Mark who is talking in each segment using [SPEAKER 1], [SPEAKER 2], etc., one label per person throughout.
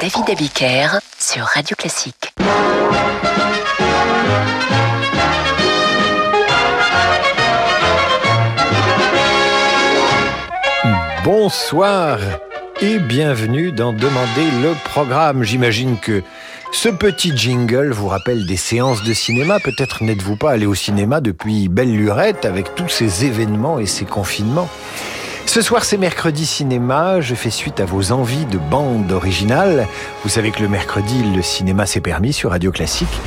[SPEAKER 1] David Abiker sur Radio Classique.
[SPEAKER 2] Bonsoir et bienvenue dans Demander le programme. J'imagine que ce petit jingle vous rappelle des séances de cinéma. Peut-être n'êtes-vous pas allé au cinéma depuis belle lurette avec tous ces événements et ces confinements. Ce soir, c'est mercredi cinéma. Je fais suite à vos envies de bande originale. Vous savez que le mercredi, le cinéma s'est permis sur Radio Classique.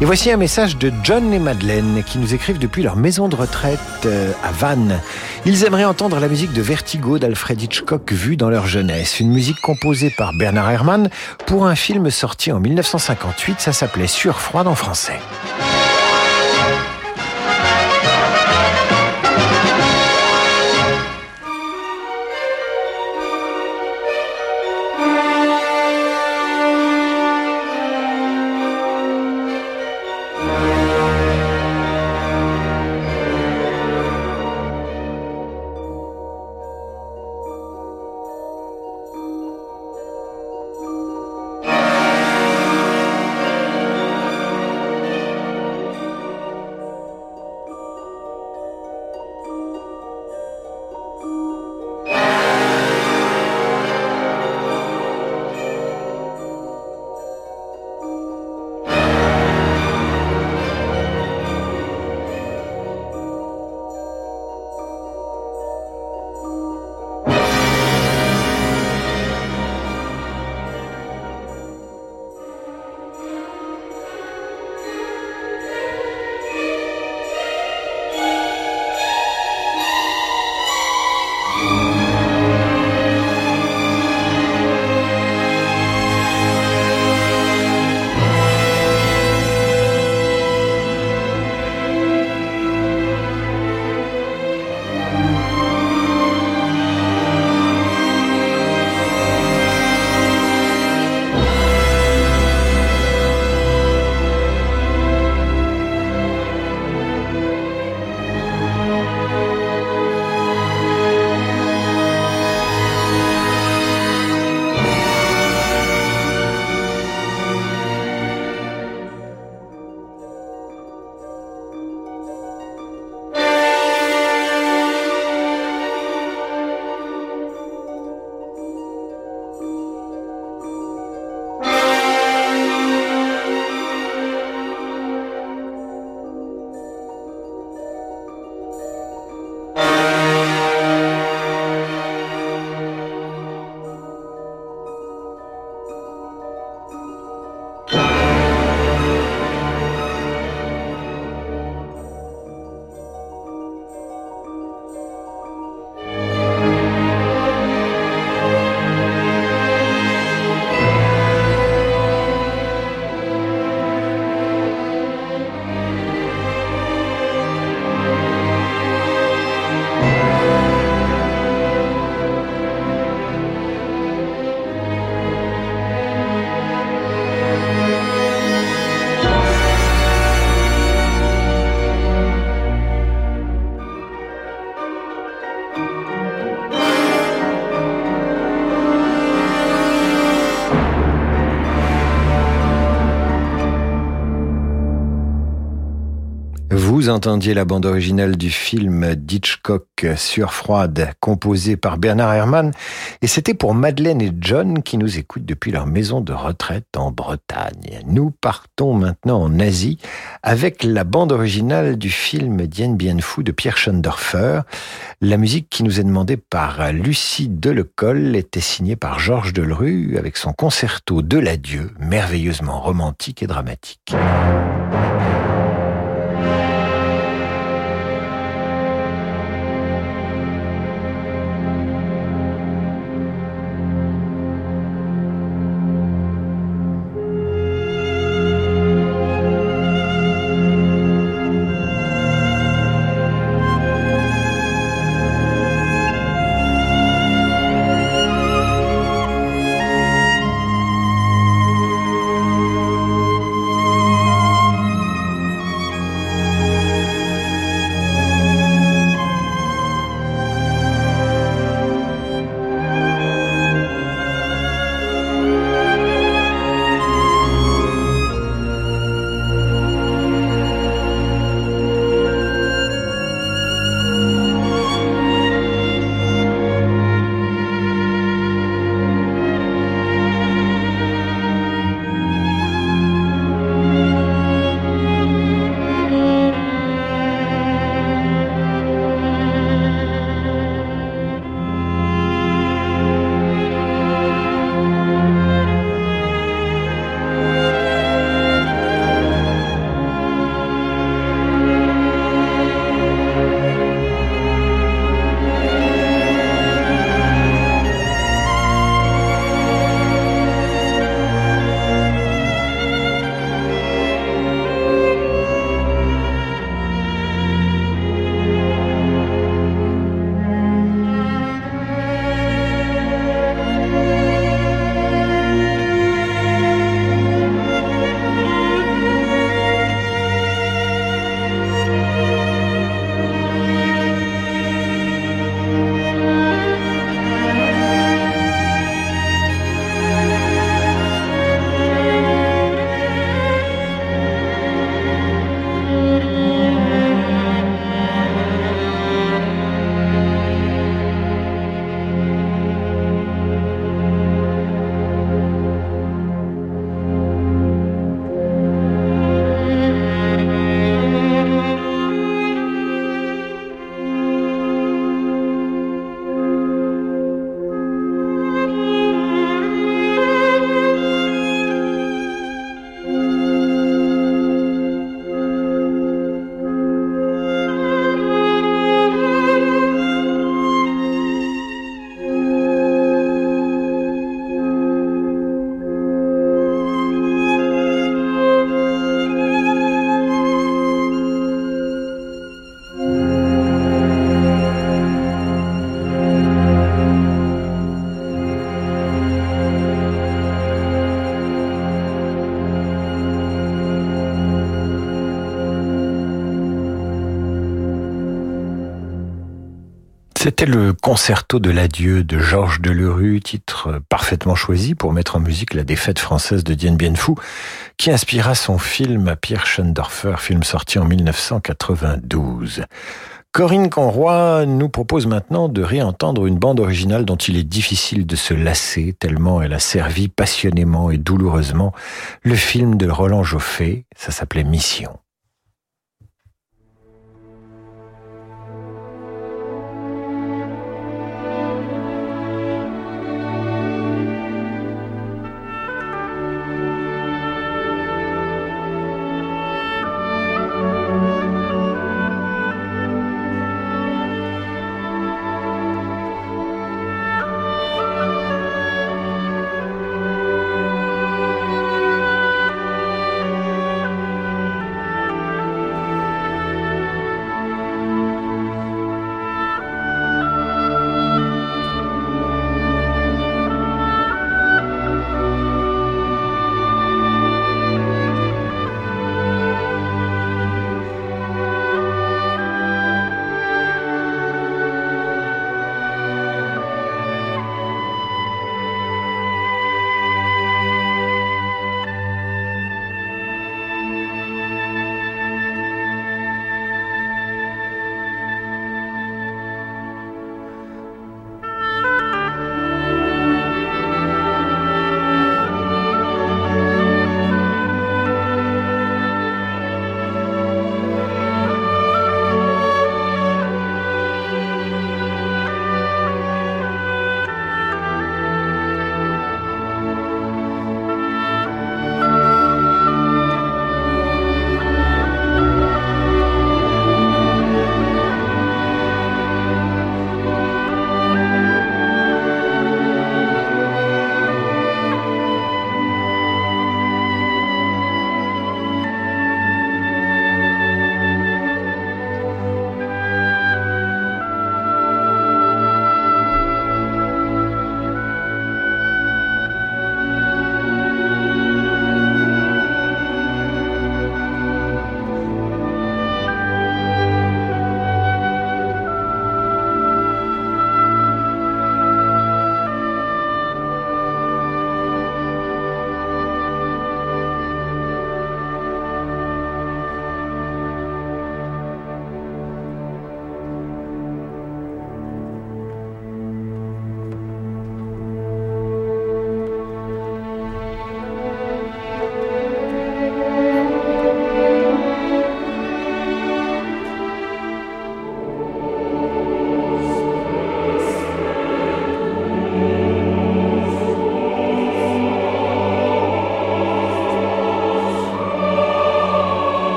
[SPEAKER 2] Et voici un message de John et Madeleine qui nous écrivent depuis leur maison de retraite euh, à Vannes. Ils aimeraient entendre la musique de Vertigo d'Alfred Hitchcock vue dans leur jeunesse. Une musique composée par Bernard Herrmann pour un film sorti en 1958. Ça s'appelait Surfroide en français. Entendiez la bande originale du film d'Hitchcock sur froide, composé par Bernard Herrmann, et c'était pour Madeleine et John qui nous écoutent depuis leur maison de retraite en Bretagne. Nous partons maintenant en Asie avec la bande originale du film Dien Bien Phu de Pierre Schoendorfer. La musique qui nous est demandée par Lucie Delecol était signée par Georges Delru avec son concerto de l'adieu, merveilleusement romantique et dramatique. Le concerto de l'adieu de Georges Delerue, titre parfaitement choisi pour mettre en musique la défaite française de Dien Bien Phu, qui inspira son film à Pierre Schoendorfer, film sorti en 1992. Corinne Conroy nous propose maintenant de réentendre une bande originale dont il est difficile de se lasser tellement elle a servi passionnément et douloureusement le film de Roland Joffé, ça s'appelait Mission.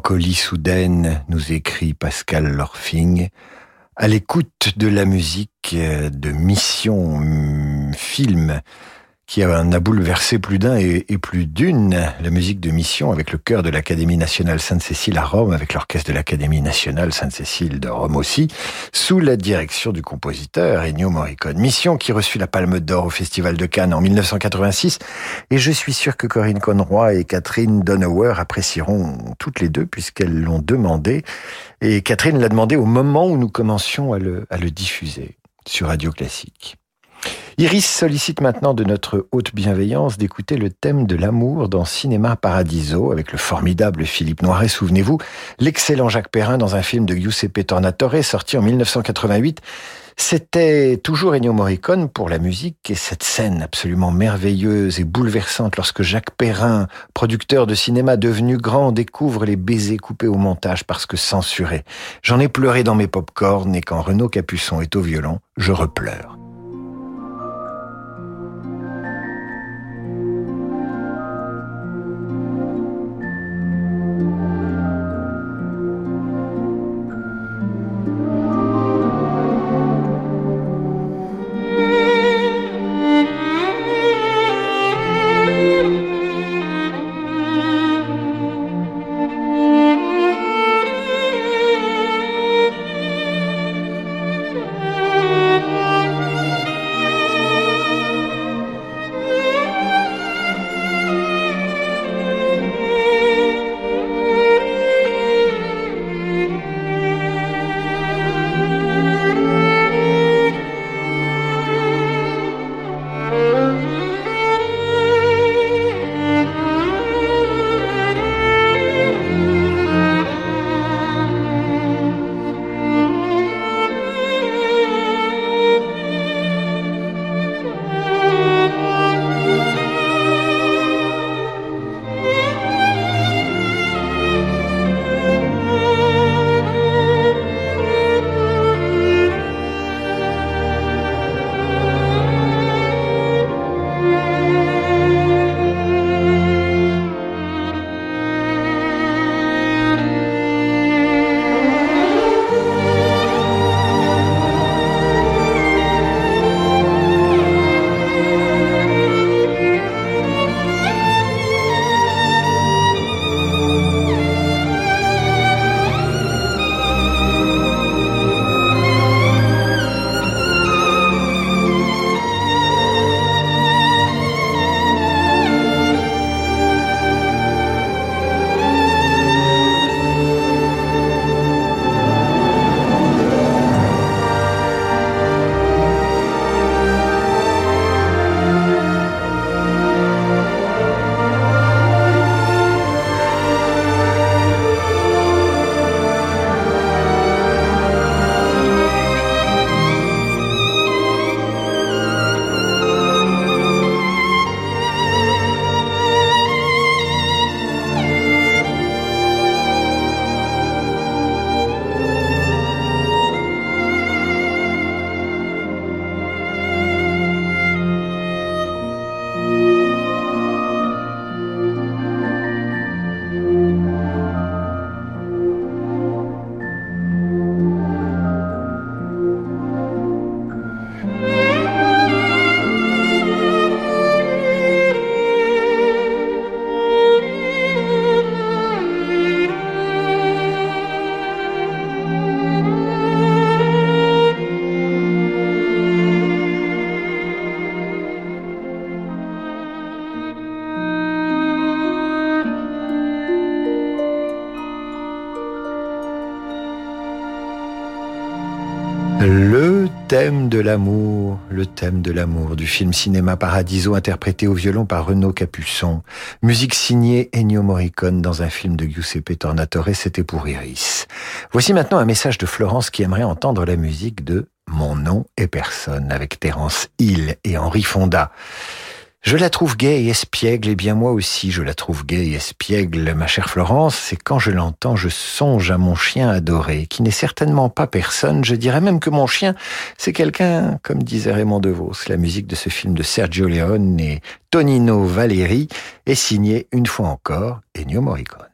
[SPEAKER 2] Mélancolie soudaine, nous écrit Pascal Lorfing, à l'écoute de la musique de Mission hum, Film qui en a bouleversé plus d'un et, plus d'une. La musique de mission avec le chœur de l'Académie nationale Sainte-Cécile à Rome, avec l'orchestre de l'Académie nationale Sainte-Cécile de Rome aussi, sous la direction du compositeur Ennio Morricone. Mission qui reçut la Palme d'Or au Festival de Cannes en 1986. Et je suis sûr que Corinne Conroy et Catherine Donauer apprécieront toutes les deux puisqu'elles l'ont demandé. Et Catherine l'a demandé au moment où nous commencions à le, à le diffuser sur Radio Classique. Iris sollicite maintenant de notre haute bienveillance d'écouter le thème de l'amour dans Cinéma Paradiso avec le formidable Philippe Noiret, souvenez-vous, l'excellent Jacques Perrin dans un film de Giuseppe Tornatore sorti en 1988. C'était toujours Ennio Morricone pour la musique et cette scène absolument merveilleuse et bouleversante lorsque Jacques Perrin, producteur de cinéma devenu grand, découvre les baisers coupés au montage parce que censurés. J'en ai pleuré dans mes pop-corns et quand Renaud Capuçon est au violon, je repleure. L'amour, le thème de l'amour du film Cinéma Paradiso interprété au violon par Renaud Capuçon. Musique signée Ennio Morricone dans un film de Giuseppe Tornatore, c'était pour Iris. Voici maintenant un message de Florence qui aimerait entendre la musique de Mon nom est personne avec Terence Hill et Henri Fonda. Je la trouve gaie et espiègle, et bien moi aussi je la trouve gaie et espiègle, ma chère Florence, c'est quand je l'entends, je songe à mon chien adoré, qui n'est certainement pas personne, je dirais même que mon chien, c'est quelqu'un, comme disait Raymond DeVos, la musique de ce film de Sergio Leone et Tonino Valeri est signée une fois encore Ennio Morricone.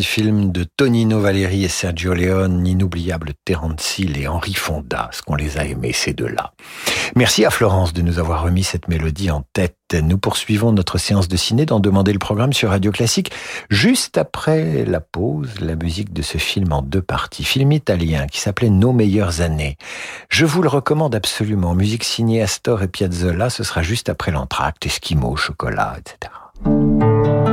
[SPEAKER 2] Film de Tonino Valeri et Sergio Leone, inoubliable Terence Hill et Henri Fonda, ce qu'on les a aimés ces deux-là. Merci à Florence de nous avoir remis cette mélodie en tête. Nous poursuivons notre séance de ciné d'en demander le programme sur Radio Classique. Juste après la pause, la musique de ce film en deux parties. Film italien qui s'appelait Nos meilleures années. Je vous le recommande absolument. Musique signée Astor et Piazzolla. Ce sera juste après l'entracte, Esquimau, chocolat, etc.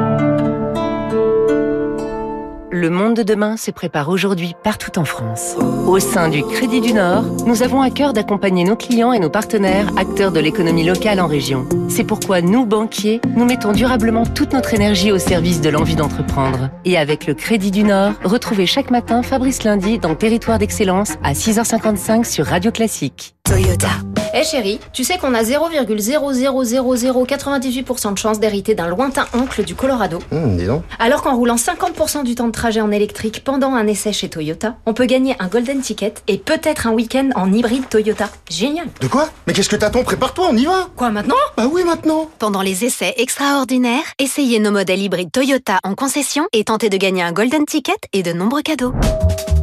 [SPEAKER 3] Le monde de demain se prépare aujourd'hui partout en France. Au sein du Crédit du Nord, nous avons à cœur d'accompagner nos clients et nos partenaires, acteurs de l'économie locale en région. C'est pourquoi nous, banquiers, nous mettons durablement toute notre énergie au service de l'envie d'entreprendre. Et avec le Crédit du Nord, retrouvez chaque matin Fabrice Lundi dans Territoire d'Excellence à 6h55 sur Radio Classique.
[SPEAKER 4] Toyota. Eh chérie, tu sais qu'on a 0,00098% de chance d'hériter d'un lointain oncle du Colorado
[SPEAKER 5] Hum, dis donc.
[SPEAKER 4] Alors qu'en roulant 50% du temps de trajet en électrique pendant un essai chez Toyota, on peut gagner un golden ticket et peut-être un week-end en hybride Toyota. Génial
[SPEAKER 5] De quoi? Mais qu'est-ce que t'attends? Prépare-toi, on y va
[SPEAKER 4] Quoi maintenant?
[SPEAKER 5] Bah oui, maintenant
[SPEAKER 6] Pendant les essais extraordinaires, essayez nos modèles hybrides Toyota en concession et tentez de gagner un golden ticket et de nombreux cadeaux.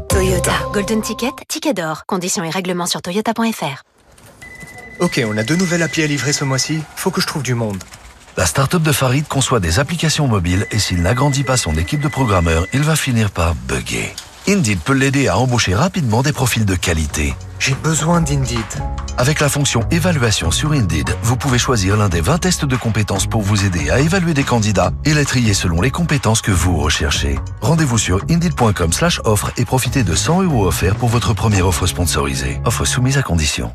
[SPEAKER 6] Toyota. Golden Ticket, ticket d'or. Conditions et règlements sur toyota.fr.
[SPEAKER 7] Ok, on a deux nouvelles applis à livrer ce mois-ci. Faut que je trouve du monde.
[SPEAKER 8] La start-up de Farid conçoit des applications mobiles et s'il n'agrandit pas son équipe de programmeurs, il va finir par bugger. Indeed peut l'aider à embaucher rapidement des profils de qualité.
[SPEAKER 7] J'ai besoin d'Indeed.
[SPEAKER 8] Avec la fonction évaluation sur Indeed, vous pouvez choisir l'un des 20 tests de compétences pour vous aider à évaluer des candidats et les trier selon les compétences que vous recherchez. Rendez-vous sur indeed.com slash offre et profitez de 100 euros offerts pour votre première offre sponsorisée. Offre soumise à condition.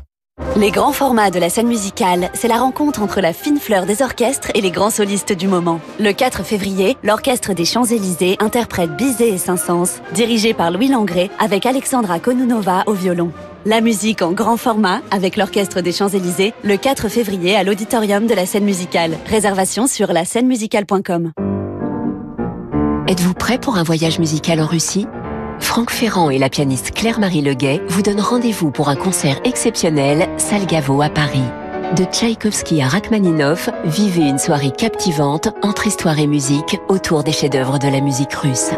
[SPEAKER 9] Les grands formats de la scène musicale, c'est la rencontre entre la fine fleur des orchestres et les grands solistes du moment. Le 4 février, l'Orchestre des Champs-Élysées interprète Bizet et Saint-Saëns, dirigé par Louis Langré, avec Alexandra Konunova au violon. La musique en grand format avec l'Orchestre des Champs-Élysées le 4 février à l'auditorium de la scène musicale. Réservation sur la scène-musicale.com.
[SPEAKER 1] Êtes-vous prêt pour un voyage musical en Russie? Franck Ferrand et la pianiste Claire-Marie Leguet vous donnent rendez-vous pour un concert exceptionnel Salgavo à Paris. De Tchaïkovski à Rachmaninov, vivez une soirée captivante entre histoire et musique autour des chefs-d'œuvre de la musique russe.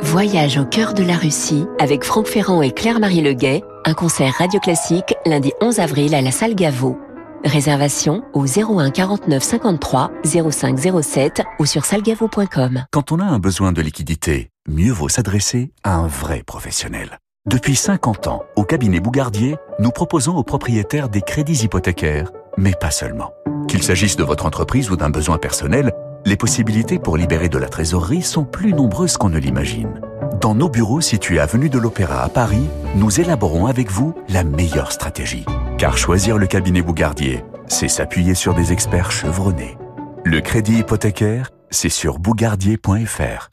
[SPEAKER 1] Voyage au cœur de la Russie avec Franck Ferrand et Claire-Marie Leguet, un concert radio classique lundi 11 avril à la salle Gaveau. Réservation au 01 49 53 05 07 ou sur salgavo.com.
[SPEAKER 10] Quand on a un besoin de liquidité, mieux vaut s'adresser à un vrai professionnel. Depuis 50 ans, au cabinet Bougardier, nous proposons aux propriétaires des crédits hypothécaires, mais pas seulement. Qu'il s'agisse de votre entreprise ou d'un besoin personnel, les possibilités pour libérer de la trésorerie sont plus nombreuses qu'on ne l'imagine. Dans nos bureaux situés avenue de l'Opéra à Paris, nous élaborons avec vous la meilleure stratégie. Car choisir le cabinet Bougardier, c'est s'appuyer sur des experts chevronnés. Le crédit hypothécaire, c'est sur bougardier.fr.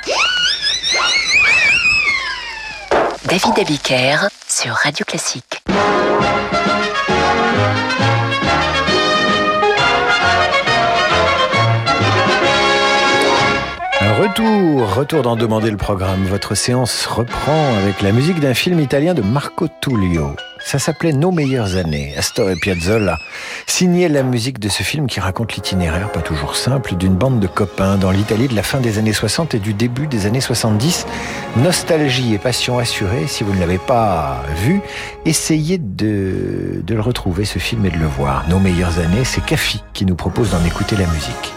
[SPEAKER 1] David Abiker sur Radio Classique.
[SPEAKER 2] Retour, retour d'en demander le programme. Votre séance reprend avec la musique d'un film italien de Marco Tullio. Ça s'appelait Nos meilleures années. Astor et Piazzolla signaient la musique de ce film qui raconte l'itinéraire, pas toujours simple, d'une bande de copains dans l'Italie de la fin des années 60 et du début des années 70. Nostalgie et passion assurée. Si vous ne l'avez pas vu, essayez de, de le retrouver, ce film, et de le voir. Nos meilleures années, c'est Cafi qui nous propose d'en écouter la musique.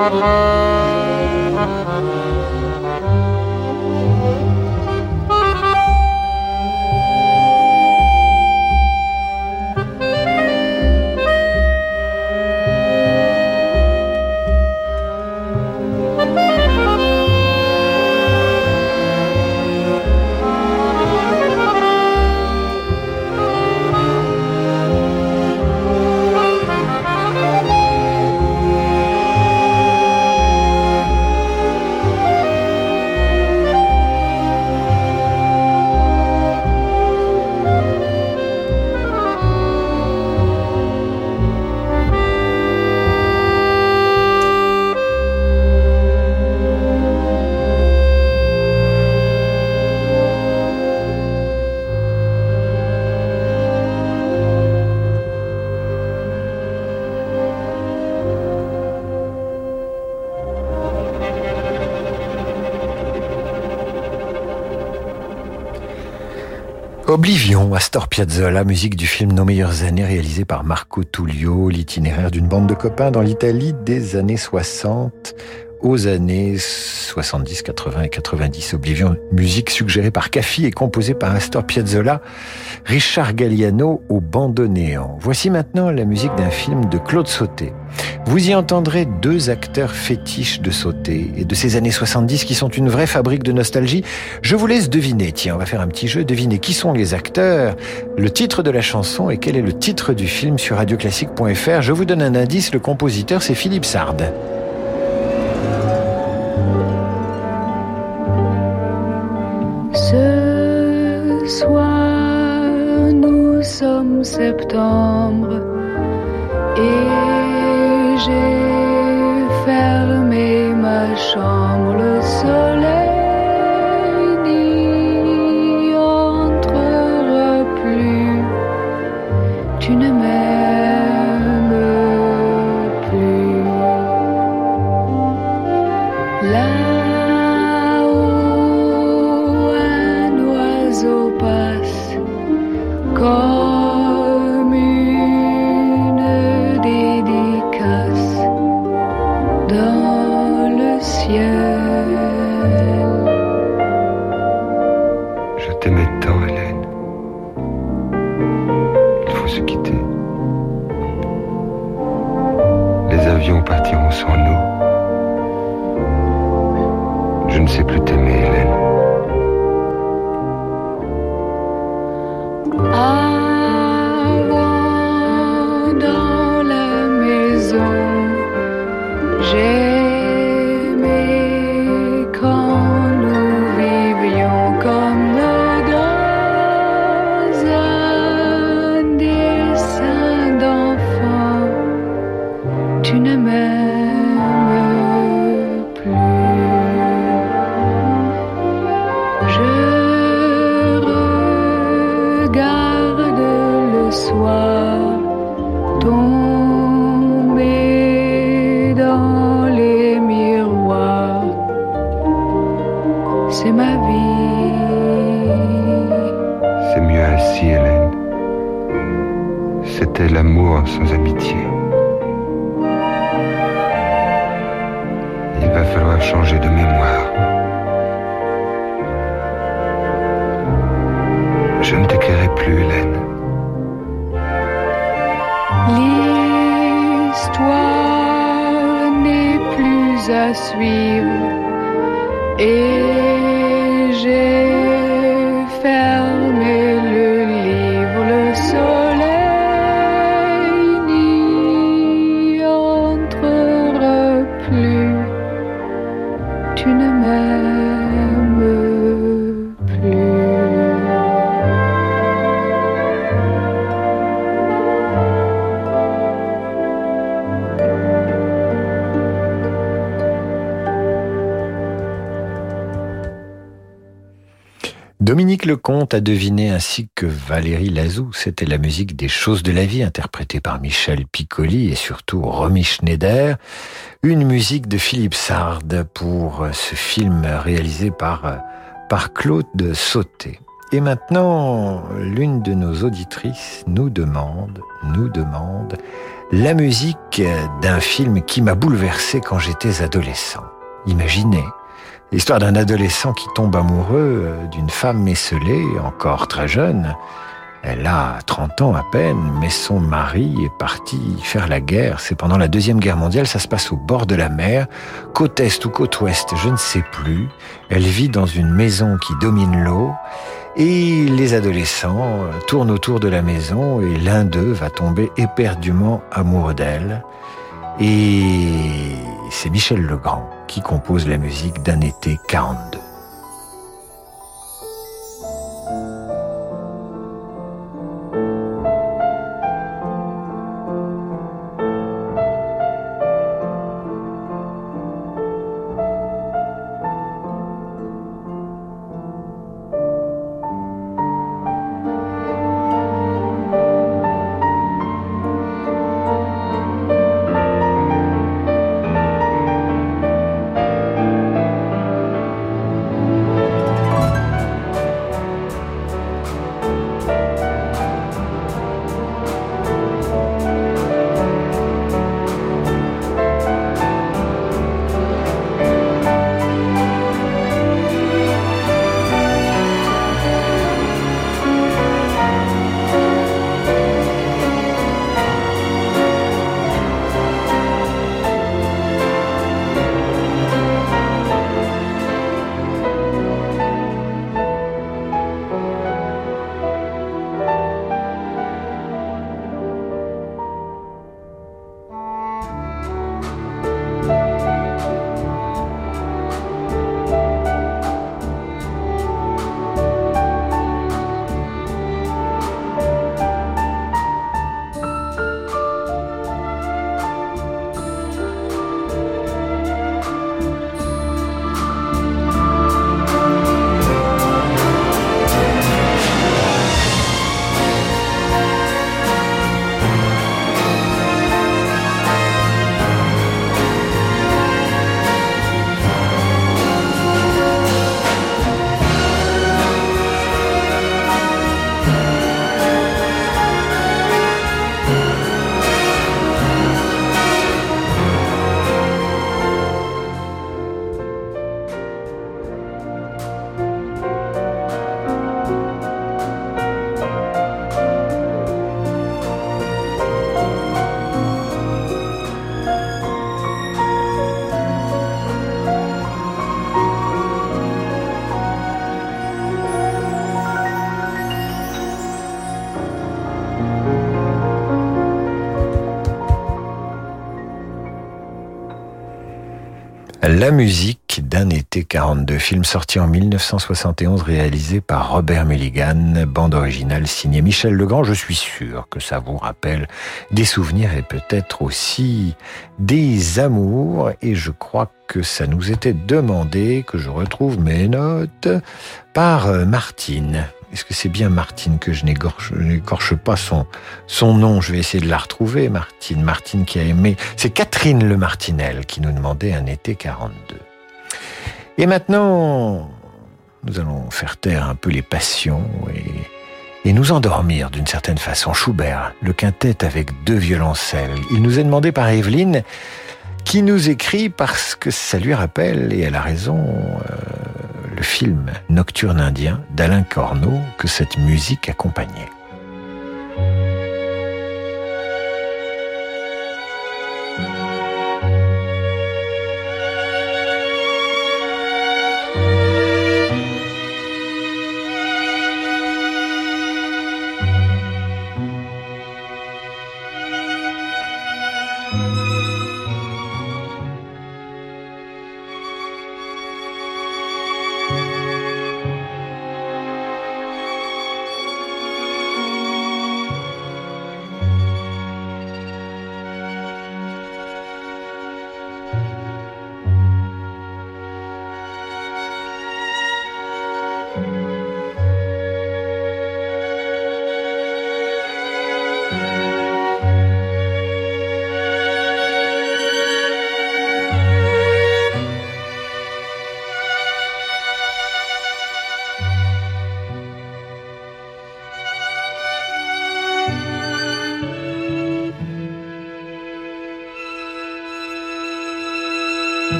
[SPEAKER 2] Thank you. Oblivion, Astor Piazzolla, musique du film Nos meilleures années réalisé par Marco Tullio, l'itinéraire d'une bande de copains dans l'Italie des années 60 aux années 70, 80 et 90. Oblivion, musique suggérée par Caffi et composée par Astor Piazzolla, Richard Galliano au bandoneon. Voici maintenant la musique d'un film de Claude Sauté. Vous y entendrez deux acteurs fétiches de Sauté et de ces années 70 qui sont une vraie fabrique de nostalgie. Je vous laisse deviner, tiens, on va faire un petit jeu, deviner qui sont les acteurs, le titre de la chanson et quel est le titre du film sur radioclassique.fr. Je vous donne un indice, le compositeur c'est Philippe Sard.
[SPEAKER 11] Ce soir, nous sommes septembre et j'ai fermé ma chambre. C'est ma vie.
[SPEAKER 12] C'est mieux ainsi, Hélène. C'était l'amour sans amitié. Il va falloir changer de mémoire. Je ne t'écrirai plus, Hélène.
[SPEAKER 11] L'histoire n'est plus à suivre et j'ai
[SPEAKER 2] A deviné ainsi que Valérie Lazou. C'était la musique des choses de la vie interprétée par Michel Piccoli et surtout Romy Schneider. Une musique de Philippe Sard pour ce film réalisé par, par Claude Sauté. Et maintenant, l'une de nos auditrices nous demande, nous demande la musique d'un film qui m'a bouleversé quand j'étais adolescent. Imaginez, l'histoire d'un adolescent qui tombe amoureux d'une femme esselée, encore très jeune. Elle a 30 ans à peine, mais son mari est parti faire la guerre. C'est pendant la Deuxième Guerre mondiale, ça se passe au bord de la mer, côte est ou côte ouest, je ne sais plus. Elle vit dans une maison qui domine l'eau. Et les adolescents tournent autour de la maison et l'un d'eux va tomber éperdument amoureux d'elle. Et c'est Michel Legrand qui compose la musique d'un été 42. La musique d'un été 42, film sorti en 1971 réalisé par Robert Mulligan, bande originale signée Michel Legrand. Je suis sûr que ça vous rappelle des souvenirs et peut-être aussi des amours et je crois que ça nous était demandé, que je retrouve mes notes, par Martine. Est-ce que c'est bien Martine que je n'écorche pas son, nom? Je vais essayer de la retrouver, Martine. Martine qui a aimé. C'est Catherine Le Martinel qui nous demandait un été 42. Et maintenant, nous allons faire taire un peu les passions et, et nous endormir d'une certaine façon. Schubert, le quintet avec deux violoncelles. Il nous est demandé par Evelyne qui nous écrit parce que ça lui rappelle, et elle a raison, euh, le film Nocturne indien d'Alain Corneau que cette musique accompagnait.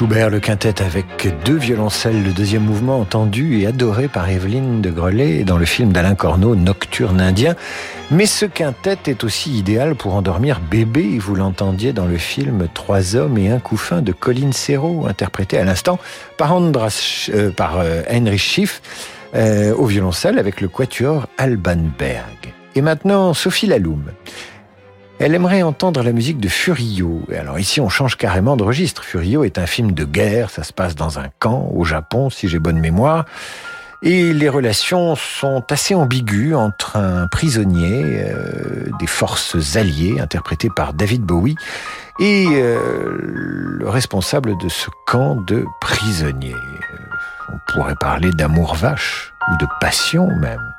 [SPEAKER 2] Schubert, le quintet avec deux violoncelles, le deuxième mouvement entendu et adoré par Evelyne de Grelais dans le film d'Alain Corneau, Nocturne indien. Mais ce quintet est aussi idéal pour endormir bébé, vous l'entendiez dans le film Trois hommes et un couffin de Colin Serrault, interprété à l'instant par, Andras, euh, par euh, Heinrich Schiff euh, au violoncelle avec le quatuor Alban Berg. Et maintenant, Sophie Laloum. Elle aimerait entendre la musique de Furio. Alors ici, on change carrément de registre. Furio est un film de guerre, ça se passe dans un camp au Japon, si j'ai bonne mémoire. Et les relations sont assez ambiguës entre un prisonnier euh, des forces alliées, interprété par David Bowie, et euh, le responsable de ce camp de prisonniers. On pourrait parler d'amour vache, ou de passion même.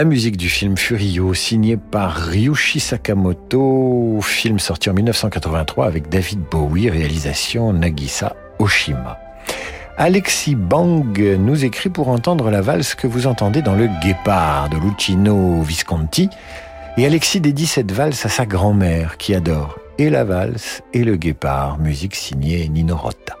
[SPEAKER 2] La musique du film Furio, signé par Ryushi Sakamoto, film sorti en 1983 avec David Bowie, réalisation Nagisa Oshima. Alexis Bang nous écrit pour entendre la valse que vous entendez dans Le Guépard de Lucino Visconti. Et Alexis dédie cette valse à sa grand-mère qui adore et la valse et le guépard, musique signée Nino Rota.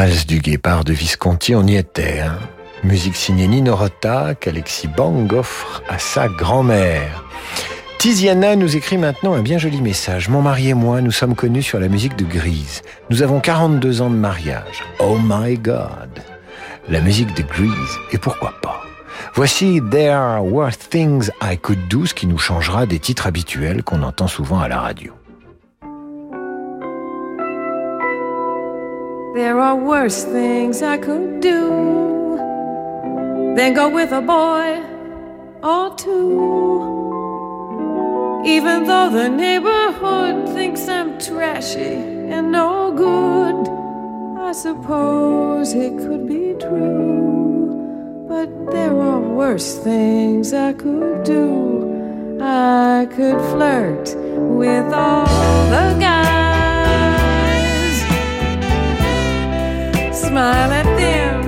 [SPEAKER 2] Valse du guépard de Visconti, on y était. Hein. Musique signée Nino Rota qu'Alexis Bang offre à sa grand-mère. Tiziana nous écrit maintenant un bien joli message. Mon mari et moi, nous sommes connus sur la musique de Grise. Nous avons 42 ans de mariage. Oh my God La musique de Grise, et pourquoi pas Voici There Were Things I Could Do, ce qui nous changera des titres habituels qu'on entend souvent à la radio.
[SPEAKER 13] There are worse things I could do than go with a boy or two. Even though the neighborhood thinks I'm trashy and no good, I suppose it could be true. But there are worse things I could do. I could flirt with all the guys, smile at them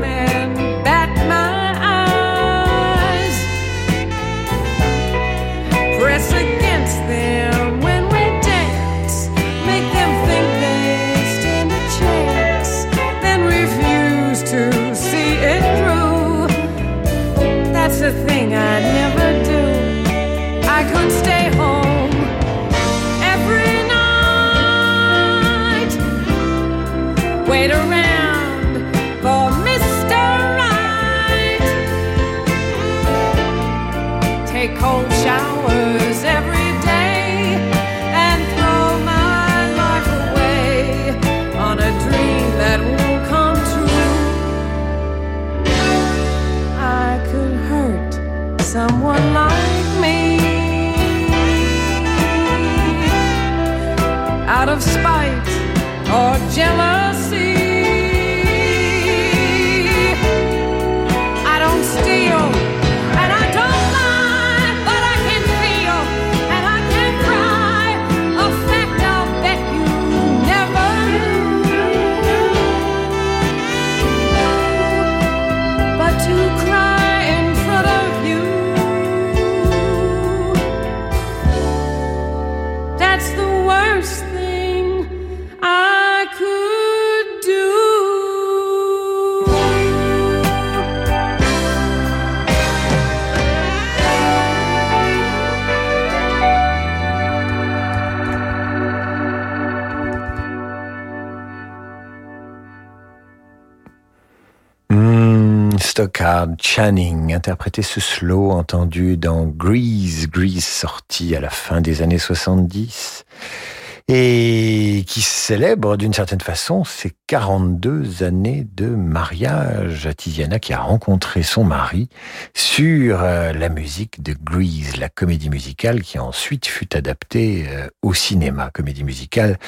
[SPEAKER 2] Yellow. Channing interprétait ce slow entendu dans Grease, Grease sorti à la fin des années 70 et qui célèbre d'une certaine façon ses 42 années de mariage à Tiziana qui a rencontré son mari sur euh, la musique de Grease, la comédie musicale qui ensuite fut adaptée euh, au cinéma, comédie musicale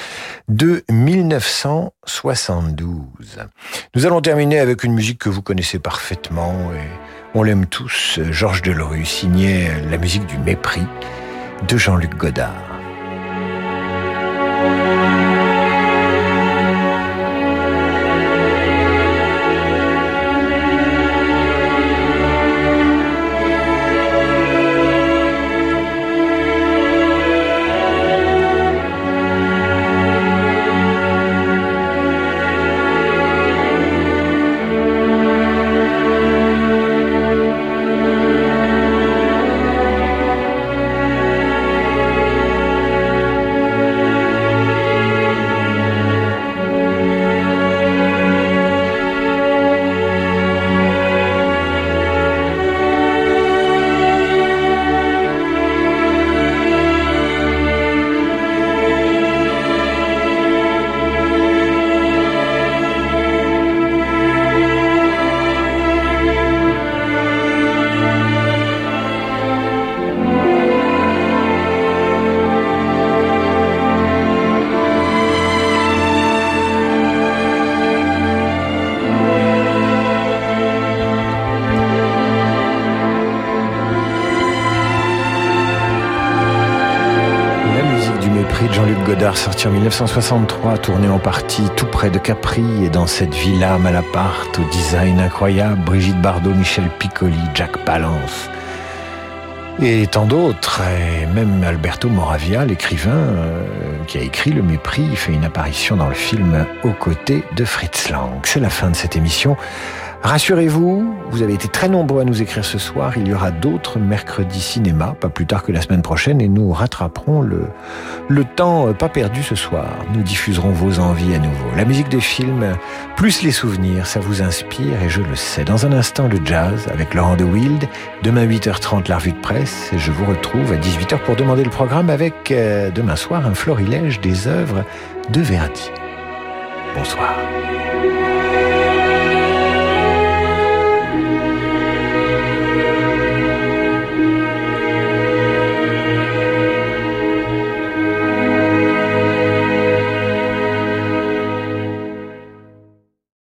[SPEAKER 2] de 1972. Nous allons terminer avec une musique que vous connaissez parfaitement et on l'aime tous, Georges Delerue signait la musique du mépris de Jean-Luc Godard. En 1963, tourné en partie tout près de Capri et dans cette villa Malaparte au design incroyable, Brigitte Bardot, Michel Piccoli, Jack Palance et tant d'autres, et même Alberto Moravia, l'écrivain euh, qui a écrit Le Mépris, fait une apparition dans le film aux côtés de Fritz Lang. C'est la fin de cette émission. Rassurez-vous, vous avez été très nombreux à nous écrire ce soir. Il y aura d'autres mercredis cinéma, pas plus tard que la semaine prochaine, et nous rattraperons le, le temps euh, pas perdu ce soir. Nous diffuserons vos envies à nouveau. La musique des films, plus les souvenirs, ça vous inspire, et je le sais. Dans un instant, le jazz avec Laurent de Wild. Demain, 8h30, la revue de presse. Et je vous retrouve à 18h pour demander le programme avec, euh, demain soir, un florilège des œuvres de Verdi. Bonsoir.